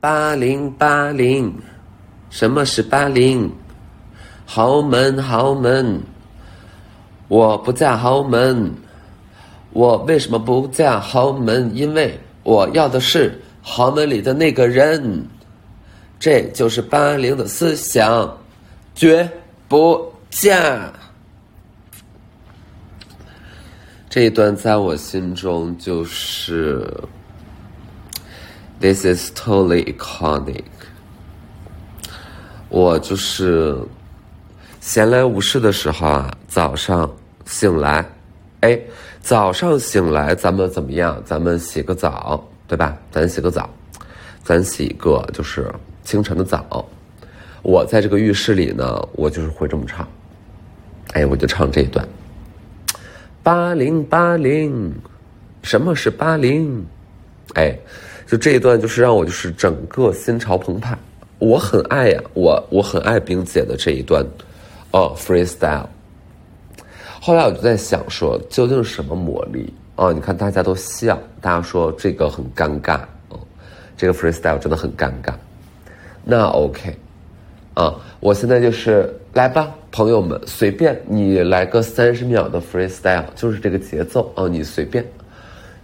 八零八零，什么是八零？豪门豪门，我不嫁豪门。我为什么不嫁豪门？因为我要的是豪门里的那个人。这就是八零的思想，绝不嫁。这一段在我心中就是。This is totally iconic。我就是闲来无事的时候啊，早上醒来，哎，早上醒来，咱们怎么样？咱们洗个澡，对吧？咱洗个澡，咱洗一个就是清晨的澡。我在这个浴室里呢，我就是会这么唱，哎，我就唱这一段。八零八零，什么是八零？哎。就这一段，就是让我就是整个心潮澎湃，我很爱呀，我我很爱冰姐的这一段，哦，freestyle。后来我就在想说，究竟是什么魔力啊？你看大家都笑，大家说这个很尴尬，哦，这个 freestyle 真的很尴尬。那 OK，啊，我现在就是来吧，朋友们，随便你来个三十秒的 freestyle，就是这个节奏啊，你随便，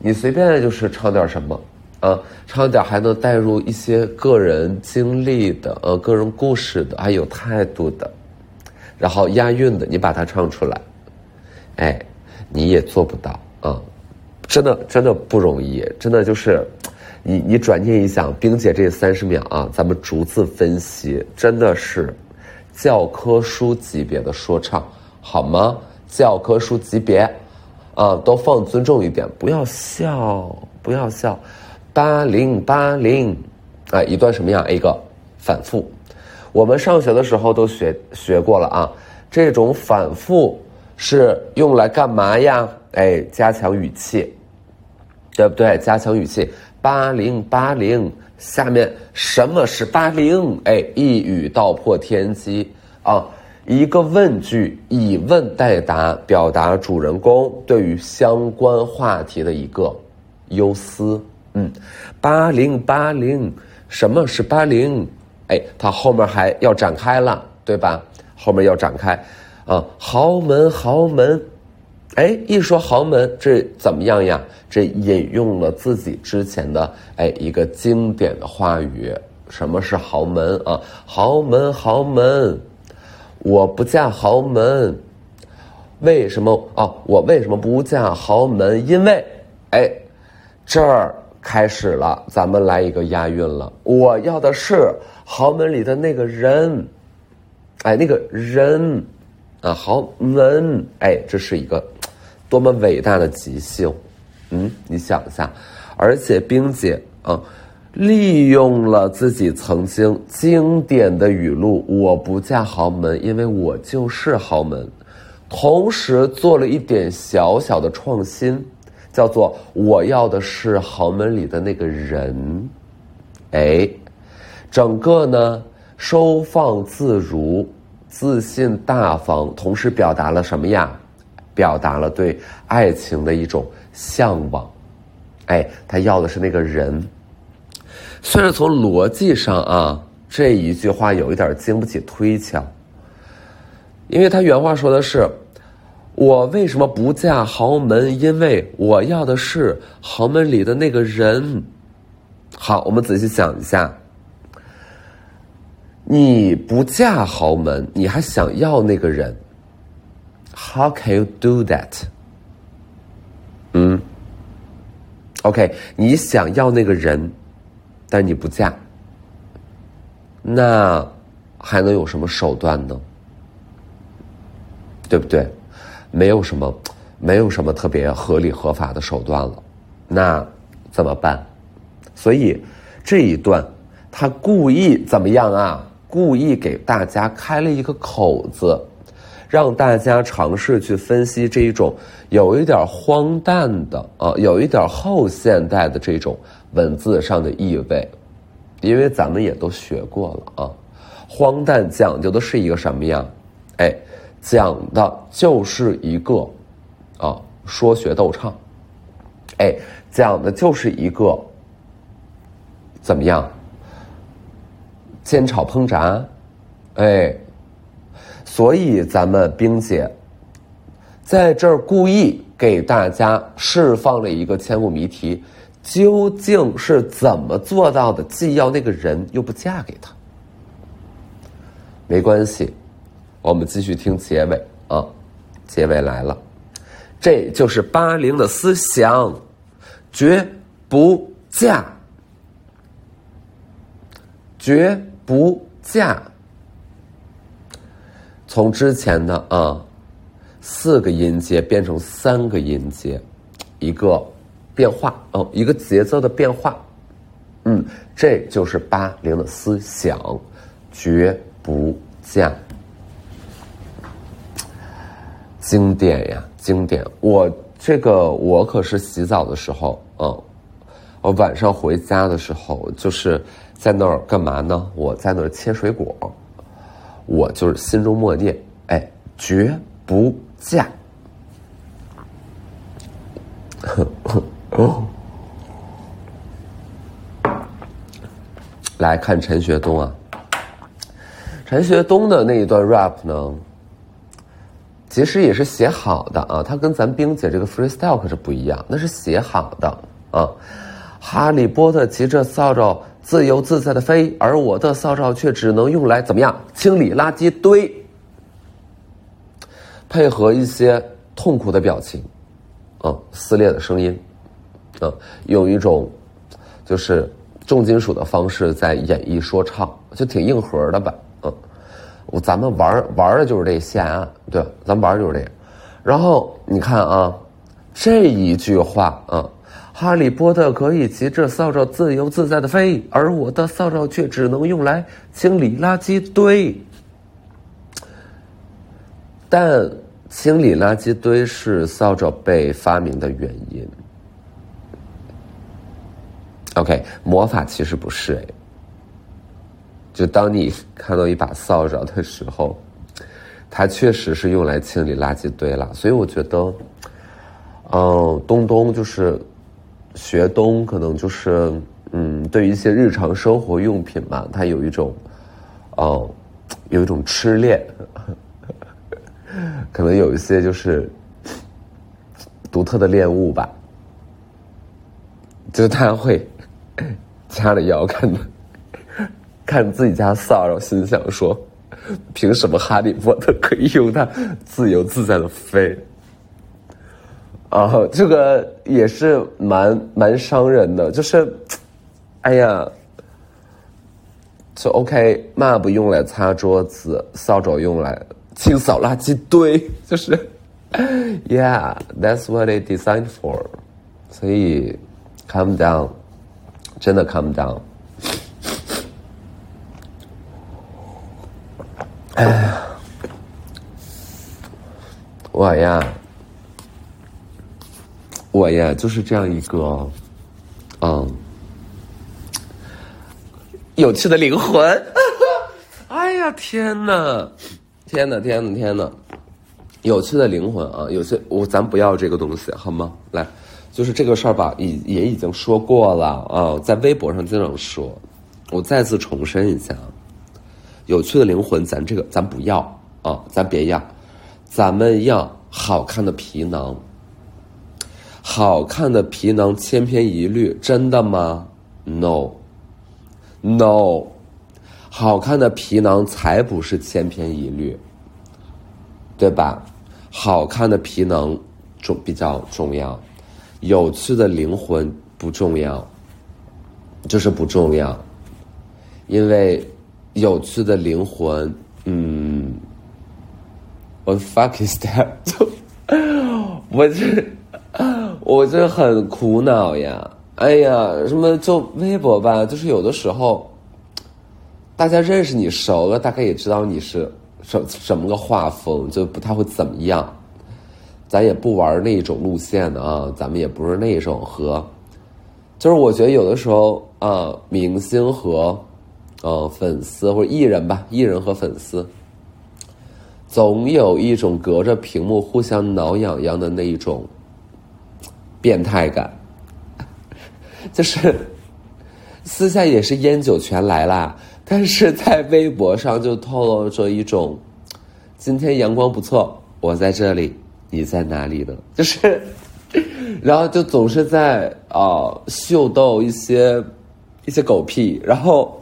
你随便就是唱点什么。啊，唱点还能带入一些个人经历的，呃，个人故事的，还有态度的，然后押韵的，你把它唱出来，哎，你也做不到啊，真的真的不容易，真的就是，你你转念一想，冰姐这三十秒啊，咱们逐字分析，真的是教科书级别的说唱，好吗？教科书级别，啊，都放尊重一点，不要笑，不要笑。八零八零，啊，一段什么样？一个反复。我们上学的时候都学学过了啊。这种反复是用来干嘛呀？哎，加强语气，对不对？加强语气。八零八零，下面什么是八零？哎，一语道破天机啊！一个问句，以问代答，表达主人公对于相关话题的一个忧思。嗯，八零八零，什么是八零？哎，它后面还要展开了，对吧？后面要展开，啊，豪门豪门，哎，一说豪门，这怎么样呀？这引用了自己之前的哎一个经典的话语，什么是豪门啊？豪门豪门，我不嫁豪门，为什么？哦，我为什么不嫁豪门？因为，哎，这儿。开始了，咱们来一个押韵了。我要的是豪门里的那个人，哎，那个人啊，豪门，哎，这是一个多么伟大的即兴，嗯，你想一下，而且冰姐啊，利用了自己曾经经典的语录：“我不嫁豪门，因为我就是豪门。”同时做了一点小小的创新。叫做我要的是豪门里的那个人，哎，整个呢收放自如、自信大方，同时表达了什么呀？表达了对爱情的一种向往。哎，他要的是那个人。虽然从逻辑上啊，这一句话有一点经不起推敲，因为他原话说的是。我为什么不嫁豪门？因为我要的是豪门里的那个人。好，我们仔细想一下，你不嫁豪门，你还想要那个人？How can you do that？嗯，OK，你想要那个人，但你不嫁，那还能有什么手段呢？对不对？没有什么，没有什么特别合理合法的手段了，那怎么办？所以这一段他故意怎么样啊？故意给大家开了一个口子，让大家尝试去分析这一种有一点荒诞的啊，有一点后现代的这种文字上的意味，因为咱们也都学过了啊，荒诞讲究的是一个什么样？哎。讲的就是一个，啊，说学逗唱，哎，讲的就是一个，怎么样？煎炒烹炸，哎，所以咱们冰姐在这儿故意给大家释放了一个千古谜题：究竟是怎么做到的？既要那个人，又不嫁给他？没关系，我们继续听结尾啊！结尾来了，这就是八零的思想，绝不嫁，绝不嫁。从之前的啊四个音阶变成三个音阶，一个变化哦，一个节奏的变化。嗯，这就是八零的思想，绝。不降，经典呀，经典！我这个我可是洗澡的时候，嗯，我晚上回家的时候，就是在那儿干嘛呢？我在那儿切水果，我就是心中默念：哎，绝不嫁。来看陈学冬啊。陈学冬的那一段 rap 呢，其实也是写好的啊，他跟咱冰姐这个 freestyle 可是不一样，那是写好的啊。哈利波特骑着扫帚自由自在的飞，而我的扫帚却只能用来怎么样清理垃圾堆，配合一些痛苦的表情，嗯，撕裂的声音，嗯，用一种就是重金属的方式在演绎说唱，就挺硬核的吧。我咱们玩玩的就是这线啊，对，咱们玩的就是这个。然后你看啊，这一句话啊，哈利波特可以骑着扫帚自由自在的飞，而我的扫帚却只能用来清理垃圾堆。但清理垃圾堆是扫帚被发明的原因。OK，魔法其实不是哎。就当你看到一把扫帚的时候，它确实是用来清理垃圾堆了。所以我觉得，嗯，东东就是学东，可能就是嗯，对于一些日常生活用品嘛，它有一种，哦，有一种痴恋，可能有一些就是独特的恋物吧，就是他会掐着腰看的。看自己家扫帚，心想说：“凭什么哈利波特可以用它自由自在的飞？”啊，这个也是蛮蛮伤人的。就是，哎呀，就 OK，抹布用来擦桌子，扫帚用来清扫垃圾堆，就是，Yeah，that's what it designed for。所以，calm down，真的 calm down。哎呀，我呀，我呀，就是这样一个，嗯，有趣的灵魂。哎呀，天哪，天哪，天哪，天哪！有趣的灵魂啊，有趣，我咱不要这个东西好吗？来，就是这个事儿吧，已也已经说过了啊，在微博上经常说，我再次重申一下。有趣的灵魂，咱这个咱不要啊，咱别要，咱们要好看的皮囊。好看的皮囊千篇一律，真的吗？No，No，好看的皮囊才不是千篇一律，对吧？好看的皮囊重比较重要，有趣的灵魂不重要，就是不重要，因为。有趣的灵魂，嗯，What fuck is that？我这，我这很苦恼呀！哎呀，什么就微博吧，就是有的时候，大家认识你熟了，大概也知道你是什什么个画风，就不太会怎么样。咱也不玩那种路线的啊，咱们也不是那种和，就是我觉得有的时候啊，明星和。呃，粉丝或者艺人吧，艺人和粉丝，总有一种隔着屏幕互相挠痒痒的那一种变态感，就是私下也是烟酒全来啦，但是在微博上就透露着一种，今天阳光不错，我在这里，你在哪里呢？就是，然后就总是在啊秀逗一些一些狗屁，然后，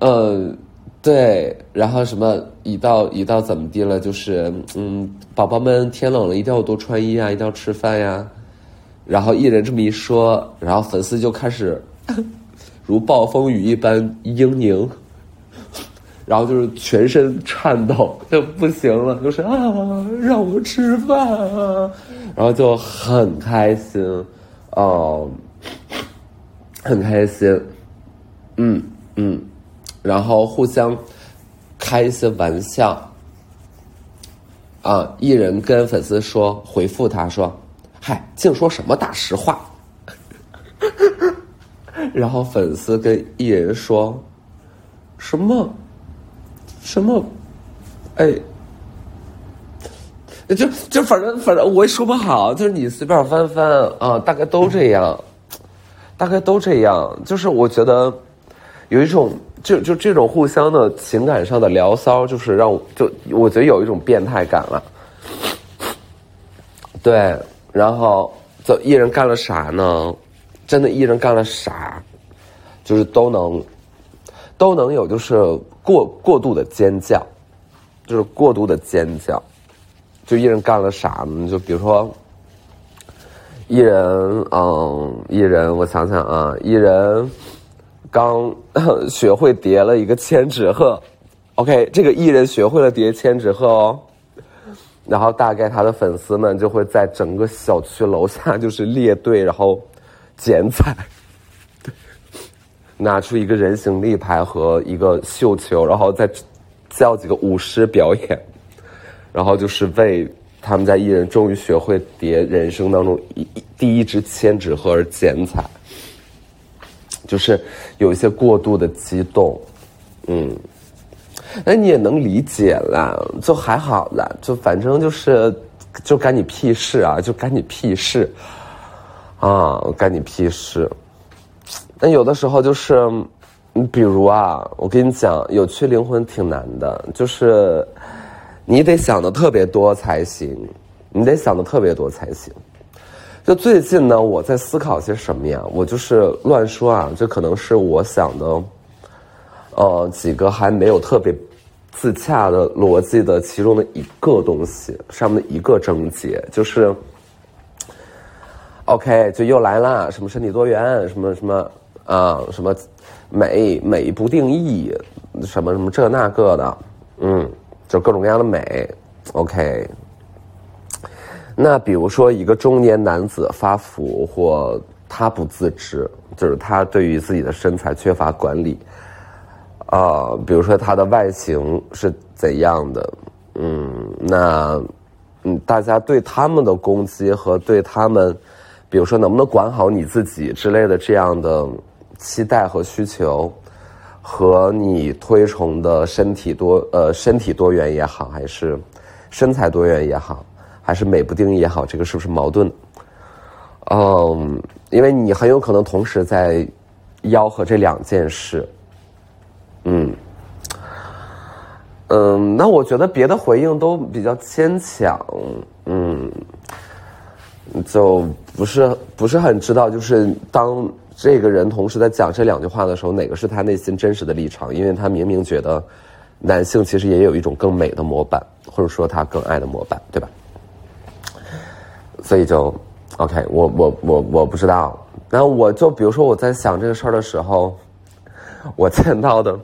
嗯。对，然后什么一到一到怎么地了？就是嗯，宝宝们天冷了，一定要多穿衣啊，一定要吃饭呀。然后艺人这么一说，然后粉丝就开始 如暴风雨一般嘤咛，然后就是全身颤抖就不行了，就是啊，让我吃饭啊，然后就很开心哦，很开心，嗯嗯。然后互相开一些玩笑，啊！艺人跟粉丝说回复他说：“嗨，净说什么大实话。”然后粉丝跟艺人说：“什么？什么？哎，就就反正反正我也说不好，就是你随便翻翻啊，大概都这样，大概都这样。就是我觉得有一种。”就就这种互相的情感上的聊骚，就是让我就我觉得有一种变态感了。对，然后就艺人干了啥呢？真的艺人干了啥？就是都能都能有，就是过过度的尖叫，就是过度的尖叫。就艺人干了啥呢？就比如说，艺人，嗯，艺人，我想想啊，艺人。刚 学会叠了一个千纸鹤，OK，这个艺人学会了叠千纸鹤哦，然后大概他的粉丝们就会在整个小区楼下就是列队，然后剪彩，拿出一个人形立牌和一个绣球，然后再叫几个舞狮表演，然后就是为他们家艺人终于学会叠人生当中一第一只千纸鹤而剪彩。就是有一些过度的激动，嗯，那你也能理解啦，就还好啦，就反正就是，就干你屁事啊，就干你屁事，啊，干你屁事。那有的时候就是，你比如啊，我跟你讲，有趣灵魂挺难的，就是你得想的特别多才行，你得想的特别多才行。就最近呢，我在思考些什么呀？我就是乱说啊，这可能是我想的，呃，几个还没有特别自洽的逻辑的其中的一个东西上面的一个症结，就是，OK，就又来了，什么身体多元，什么什么啊，什么美美不定义，什么什么这那个的，嗯，就各种各样的美，OK。那比如说，一个中年男子发福，或他不自知，就是他对于自己的身材缺乏管理，啊，比如说它的外形是怎样的，嗯，那嗯，大家对他们的攻击和对他们，比如说能不能管好你自己之类的这样的期待和需求，和你推崇的身体多呃身体多元也好，还是身材多元也好。还是美不定义也好，这个是不是矛盾？嗯，因为你很有可能同时在吆喝这两件事。嗯，嗯，那我觉得别的回应都比较牵强。嗯，就不是不是很知道，就是当这个人同时在讲这两句话的时候，哪个是他内心真实的立场？因为他明明觉得男性其实也有一种更美的模板，或者说他更爱的模板，对吧？所以就，OK，我我我我不知道。然后我就比如说我在想这个事儿的时候，我见到的，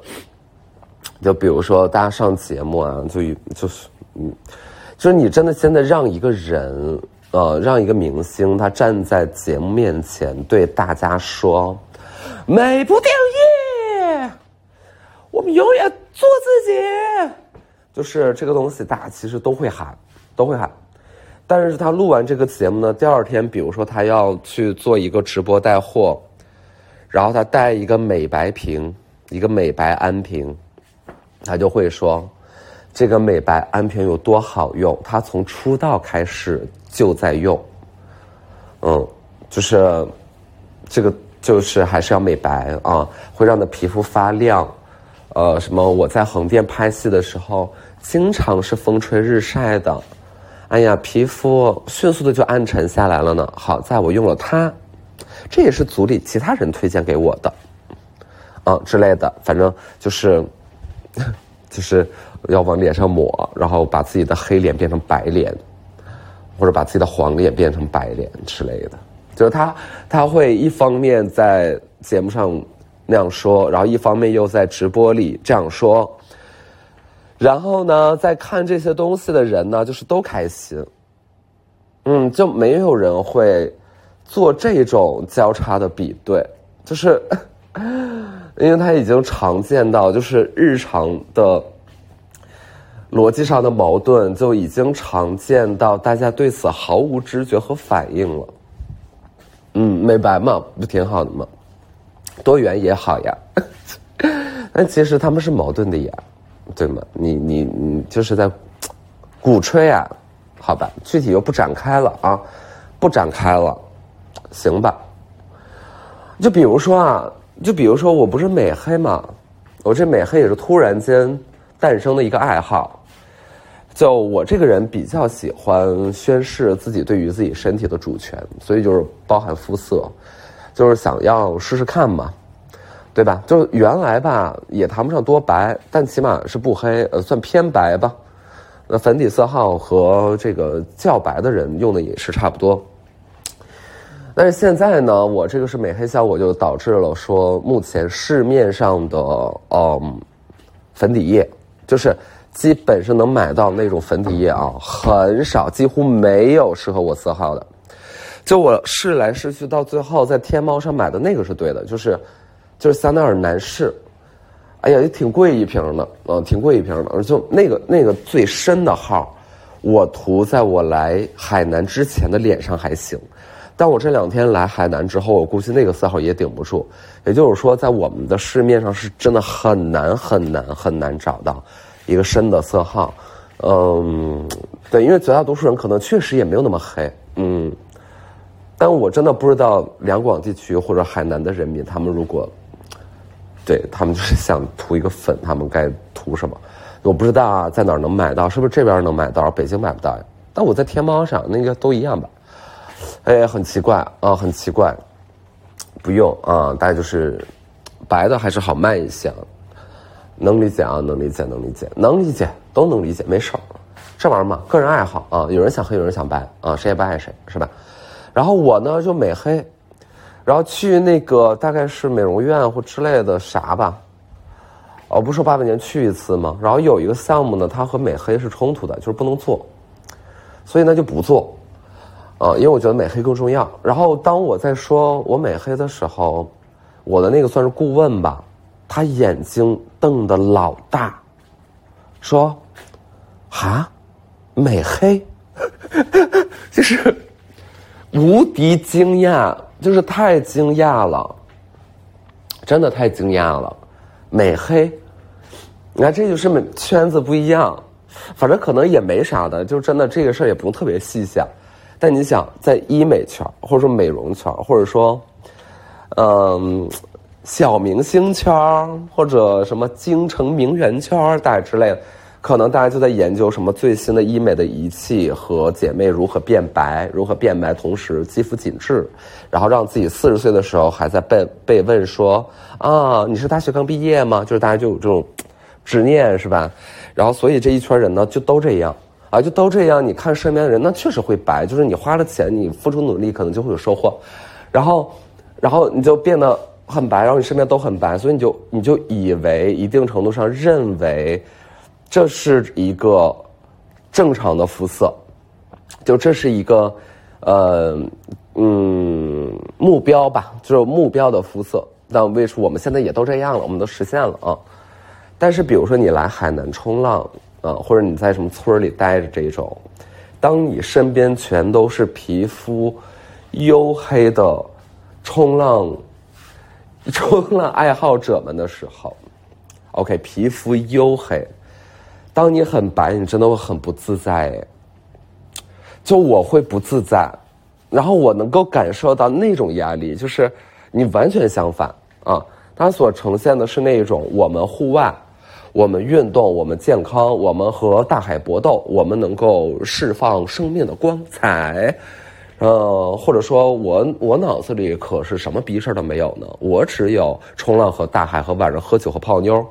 就比如说大家上节目啊，就就是嗯，就是你真的现在让一个人呃，让一个明星他站在节目面前对大家说“美不定义”，我们永远做自己，就是这个东西，大家其实都会喊，都会喊。但是他录完这个节目呢，第二天，比如说他要去做一个直播带货，然后他带一个美白瓶，一个美白安瓶，他就会说，这个美白安瓶有多好用，他从出道开始就在用，嗯，就是这个就是还是要美白啊，会让你的皮肤发亮。呃，什么？我在横店拍戏的时候，经常是风吹日晒的，哎呀，皮肤迅速的就暗沉下来了呢。好在我用了它，这也是组里其他人推荐给我的，啊之类的，反正就是，就是要往脸上抹，然后把自己的黑脸变成白脸，或者把自己的黄脸变成白脸之类的。就是他，他会一方面在节目上。那样说，然后一方面又在直播里这样说，然后呢，在看这些东西的人呢，就是都开心，嗯，就没有人会做这种交叉的比对，就是 因为他已经常见到，就是日常的逻辑上的矛盾就已经常见到，大家对此毫无知觉和反应了。嗯，美白嘛，不挺好的吗？多元也好呀，但其实他们是矛盾的呀，对吗？你你你就是在鼓吹啊，好吧？具体又不展开了啊，不展开了，行吧？就比如说啊，就比如说我不是美黑嘛，我这美黑也是突然间诞生的一个爱好。就我这个人比较喜欢宣示自己对于自己身体的主权，所以就是包含肤色。就是想要试试看嘛，对吧？就原来吧，也谈不上多白，但起码是不黑，呃，算偏白吧。那粉底色号和这个较白的人用的也是差不多。但是现在呢，我这个是美黑效果，就导致了说，目前市面上的嗯粉底液，就是基本是能买到那种粉底液啊，很少，几乎没有适合我色号的。就我试来试去，到最后在天猫上买的那个是对的，就是，就是香奈儿男士，哎呀，也挺贵一瓶的，嗯，挺贵一瓶的。就那个那个最深的号，我涂在我来海南之前的脸上还行，但我这两天来海南之后，我估计那个色号也顶不住。也就是说，在我们的市面上是真的很难很难很难找到一个深的色号。嗯，对，因为绝大多数人可能确实也没有那么黑，嗯。但我真的不知道两广地区或者海南的人民，他们如果，对他们就是想涂一个粉，他们该涂什么？我不知道啊，在哪儿能买到？是不是这边能买到？北京买不到呀？但我在天猫上，那个都一样吧？哎，很奇怪啊，很奇怪。不用啊，大概就是白的还是好卖一些，能理解啊，能理解，能理解，能理解，都能理解，没事儿。这玩意儿嘛，个人爱好啊，有人想黑，有人想白啊，谁也不爱谁，是吧？然后我呢就美黑，然后去那个大概是美容院或之类的啥吧，哦，不是说八百年去一次吗？然后有一个项目呢，它和美黑是冲突的，就是不能做，所以呢就不做，啊，因为我觉得美黑更重要。然后当我在说我美黑的时候，我的那个算是顾问吧，他眼睛瞪得老大，说，哈，美黑，就是。无敌惊讶，就是太惊讶了，真的太惊讶了，美黑，你看这就是圈子不一样，反正可能也没啥的，就真的这个事儿也不用特别细想，但你想在医美圈或者说美容圈或者说，嗯，小明星圈或者什么京城名媛圈大概之类的。可能大家就在研究什么最新的医美的仪器和姐妹如何变白，如何变白，同时肌肤紧致，然后让自己四十岁的时候还在被被问说啊，你是大学刚毕业吗？就是大家就有这种执念是吧？然后所以这一圈人呢就都这样啊，就都这样。你看身边的人，那确实会白，就是你花了钱，你付出努力，可能就会有收获。然后，然后你就变得很白，然后你身边都很白，所以你就你就以为一定程度上认为。这是一个正常的肤色，就这是一个呃嗯目标吧，就是目标的肤色。但为什我们现在也都这样了，我们都实现了啊。但是比如说你来海南冲浪啊，或者你在什么村里待着这种，当你身边全都是皮肤黝黑的冲浪 冲浪爱好者们的时候，OK，皮肤黝黑。当你很白，你真的会很不自在。就我会不自在，然后我能够感受到那种压力，就是你完全相反啊！它所呈现的是那种我们户外，我们运动，我们健康，我们和大海搏斗，我们能够释放生命的光彩。呃，或者说我我脑子里可是什么逼事儿都没有呢？我只有冲浪和大海和晚上喝酒和泡妞，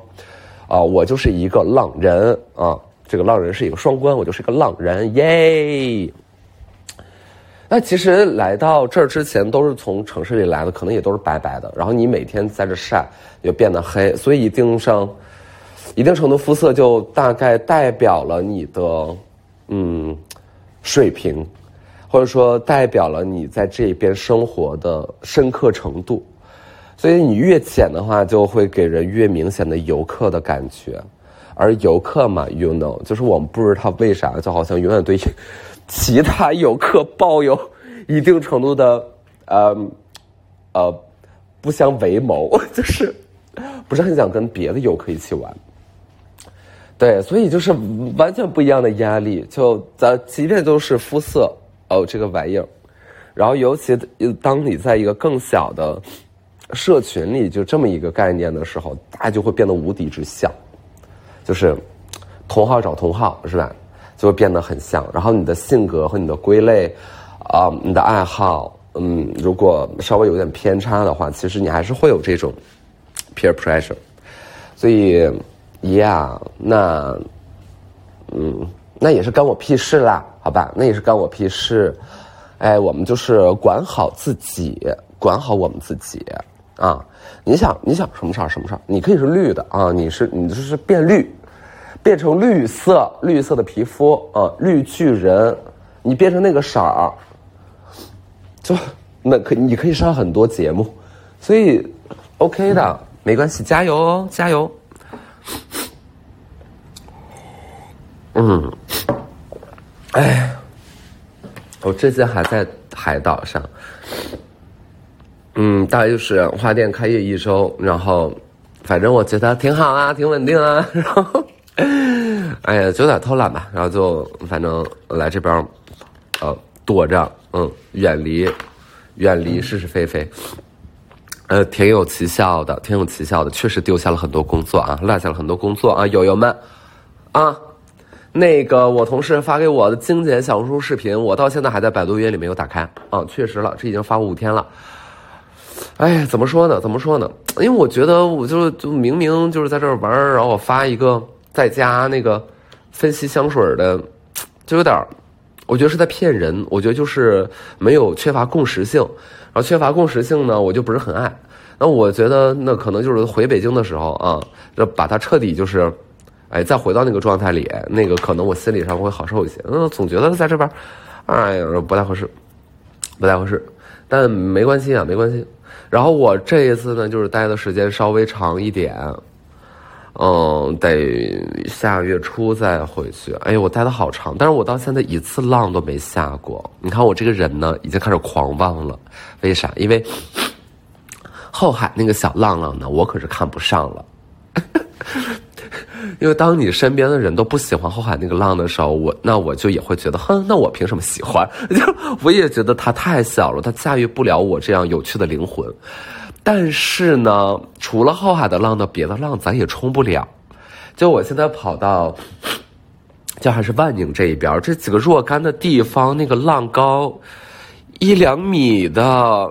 啊，我就是一个浪人啊！这个浪人是一个双关，我就是个浪人，耶！那其实来到这儿之前都是从城市里来的，可能也都是白白的。然后你每天在这晒，就变得黑，所以一定上一定程度肤色就大概代表了你的嗯水平，或者说代表了你在这边生活的深刻程度。所以你越浅的话，就会给人越明显的游客的感觉。而游客嘛，you know，就是我们不知道为啥，就好像永远对。其他游客抱有一定程度的呃呃不相为谋，就是不是很想跟别的游客一起玩。对，所以就是完全不一样的压力。就咱即便都是肤色哦这个玩意儿，然后尤其当你在一个更小的社群里，就这么一个概念的时候，大家就会变得无敌之像，就是同号找同号，是吧？就会变得很像，然后你的性格和你的归类，啊，你的爱好，嗯，如果稍微有点偏差的话，其实你还是会有这种 peer pressure。所以一样那，嗯，那也是干我屁事啦，好吧，那也是干我屁事。哎，我们就是管好自己，管好我们自己啊。你想，你想什么事儿？什么事儿？你可以是绿的啊，你是你就是变绿。变成绿色，绿色的皮肤啊，绿巨人，你变成那个色儿，就那可你可以上很多节目，所以 OK 的，没关系，加油哦，加油。嗯，哎，我最近还在海岛上，嗯，大概就是花店开业一周，然后反正我觉得挺好啊，挺稳定啊，然后。哎呀，就有点偷懒吧，然后就反正来这边，呃，躲着，嗯，远离，远离是是非非，呃，挺有奇效的，挺有奇效的，确实丢下了很多工作啊，落下了很多工作啊，友友们，啊，那个我同事发给我的精简小红书视频，我到现在还在百度云里没有打开啊，确实了，这已经发五天了，哎，怎么说呢？怎么说呢？因为我觉得我就就明明就是在这儿玩，然后我发一个。在家那个分析香水的，就有点我觉得是在骗人。我觉得就是没有缺乏共识性，然后缺乏共识性呢，我就不是很爱。那我觉得那可能就是回北京的时候啊，就把它彻底就是，哎，再回到那个状态里，那个可能我心理上会好受一些。嗯，总觉得在这边，哎呀，不太合适，不太合适。但没关系啊，没关系。然后我这一次呢，就是待的时间稍微长一点。嗯，得下月初再回去。哎呦，我待的好长，但是我到现在一次浪都没下过。你看我这个人呢，已经开始狂妄了。为啥？因为 后海那个小浪浪呢，我可是看不上了。因为当你身边的人都不喜欢后海那个浪的时候，我那我就也会觉得，哼，那我凭什么喜欢？就我也觉得它太小了，它驾驭不了我这样有趣的灵魂。但是呢，除了后海的浪呢，别的浪咱也冲不了。就我现在跑到，就还是万宁这一边，这几个若干的地方，那个浪高一两米的，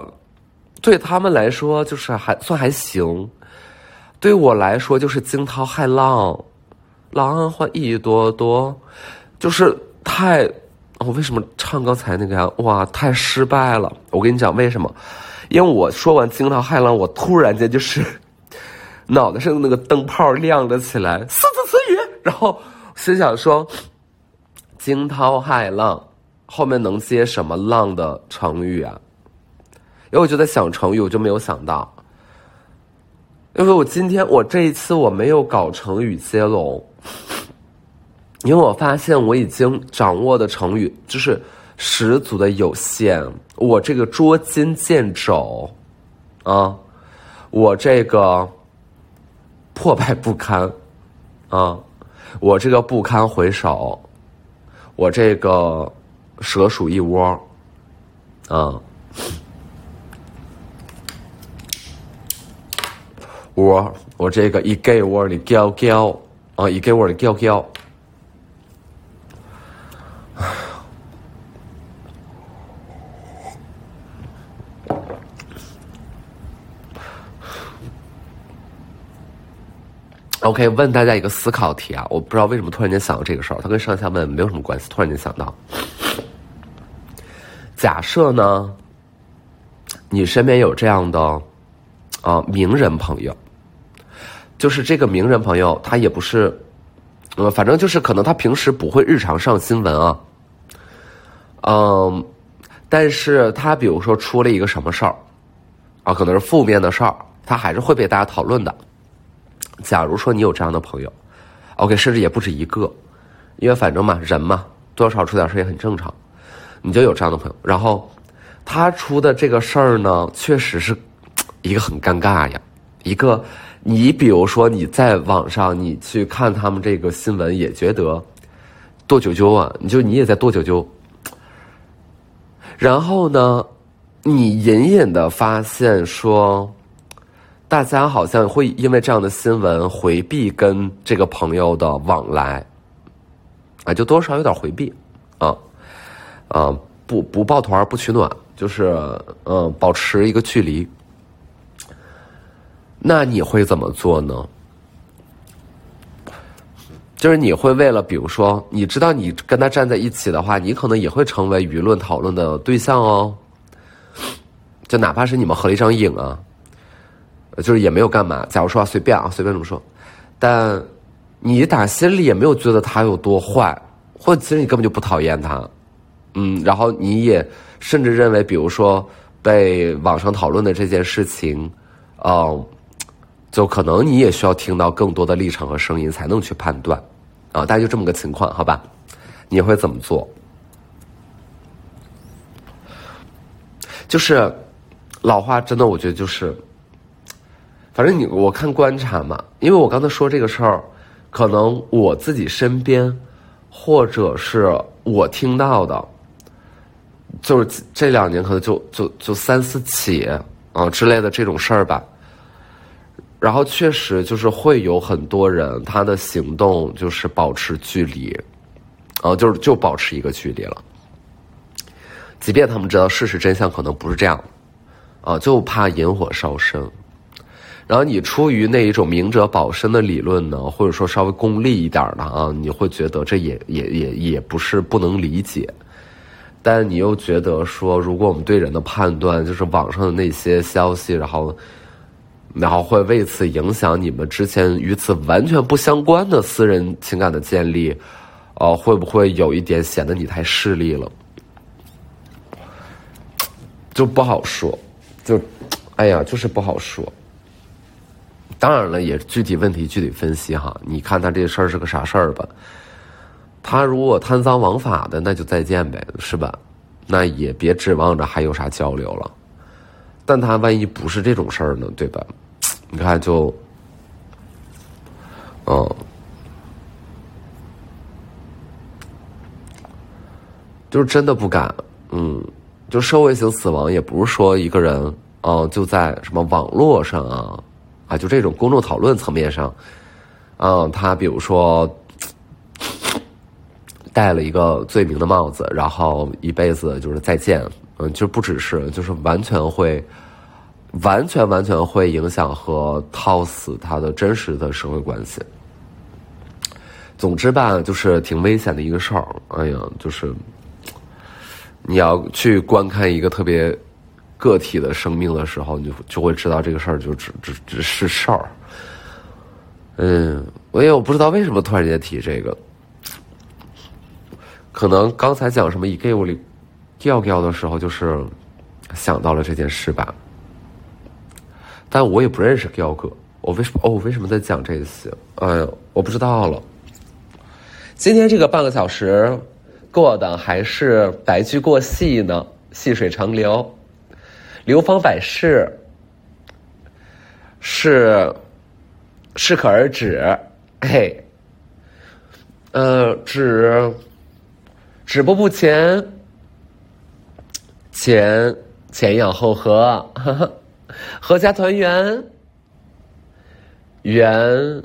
对他们来说就是还算还行。对我来说就是惊涛骇浪，浪花一朵朵，就是太……我为什么唱刚才那个呀？哇，太失败了！我跟你讲为什么。因为我说完惊涛骇浪，我突然间就是脑袋上的那个灯泡亮了起来，四字词语，然后心想说：惊涛骇浪后面能接什么浪的成语啊？因为我就在想成语，我就没有想到，因为我今天我这一次我没有搞成语接龙，因为我发现我已经掌握的成语就是十足的有限。我这个捉襟见肘，啊，我这个破败不堪，啊，我这个不堪回首，我这个蛇鼠一窝，啊，窝，我这个一 gay 窝里叫叫啊，一给窝里叫叫。OK，问大家一个思考题啊，我不知道为什么突然间想到这个事儿，它跟上下文没有什么关系，突然间想到，假设呢，你身边有这样的啊名人朋友，就是这个名人朋友，他也不是，呃，反正就是可能他平时不会日常上新闻啊，嗯，但是他比如说出了一个什么事儿，啊，可能是负面的事儿，他还是会被大家讨论的。假如说你有这样的朋友，OK，甚至也不止一个，因为反正嘛，人嘛，多少出点事也很正常。你就有这样的朋友，然后他出的这个事儿呢，确实是 一个很尴尬呀。一个，你比如说你在网上你去看他们这个新闻，也觉得跺九九啊，你就你也在跺九九。然后呢，你隐隐的发现说。大家好像会因为这样的新闻回避跟这个朋友的往来，啊，就多少有点回避，啊，啊，不不抱团不取暖，就是嗯，保持一个距离。那你会怎么做呢？就是你会为了，比如说，你知道你跟他站在一起的话，你可能也会成为舆论讨论的对象哦。就哪怕是你们合了一张影啊。就是也没有干嘛。假如说随便啊，随便怎么说，但你打心里也没有觉得他有多坏，或者其实你根本就不讨厌他，嗯，然后你也甚至认为，比如说被网上讨论的这件事情，嗯，就可能你也需要听到更多的立场和声音才能去判断，啊，大概就这么个情况，好吧？你会怎么做？就是老话，真的，我觉得就是。反正你我看观察嘛，因为我刚才说这个事儿，可能我自己身边，或者是我听到的，就是这两年可能就就就三四起啊之类的这种事儿吧。然后确实就是会有很多人他的行动就是保持距离，啊就是就保持一个距离了，即便他们知道事实真相可能不是这样，啊就怕引火烧身。然后你出于那一种明哲保身的理论呢，或者说稍微功利一点的啊，你会觉得这也也也也不是不能理解，但你又觉得说，如果我们对人的判断就是网上的那些消息，然后然后会为此影响你们之前与此完全不相关的私人情感的建立，呃，会不会有一点显得你太势利了？就不好说，就哎呀，就是不好说。当然了，也具体问题具体分析哈。你看他这事儿是个啥事儿吧？他如果贪赃枉法的，那就再见呗，是吧？那也别指望着还有啥交流了。但他万一不是这种事儿呢，对吧？你看就，嗯，就是真的不敢，嗯，就社会性死亡也不是说一个人，嗯，就在什么网络上啊。啊，就这种公众讨论层面上，嗯，他比如说戴了一个罪名的帽子，然后一辈子就是再见，嗯，就不只是，就是完全会，完全完全会影响和套死他的真实的社会关系。总之吧，就是挺危险的一个事儿。哎呀，就是你要去观看一个特别。个体的生命的时候，你就就会知道这个事儿就只只只是事儿。嗯，我也我不知道为什么突然间提这个，可能刚才讲什么一给我里调调的时候，就是想到了这件事吧。但我也不认识彪哥，我为什么哦？我为什么在讲这些？哎呀，我不知道了。今天这个半个小时过的还是白驹过隙呢，细水长流。流芳百世，是适可而止，嘿，呃，止止步不前，前前仰后合，阖家团圆圆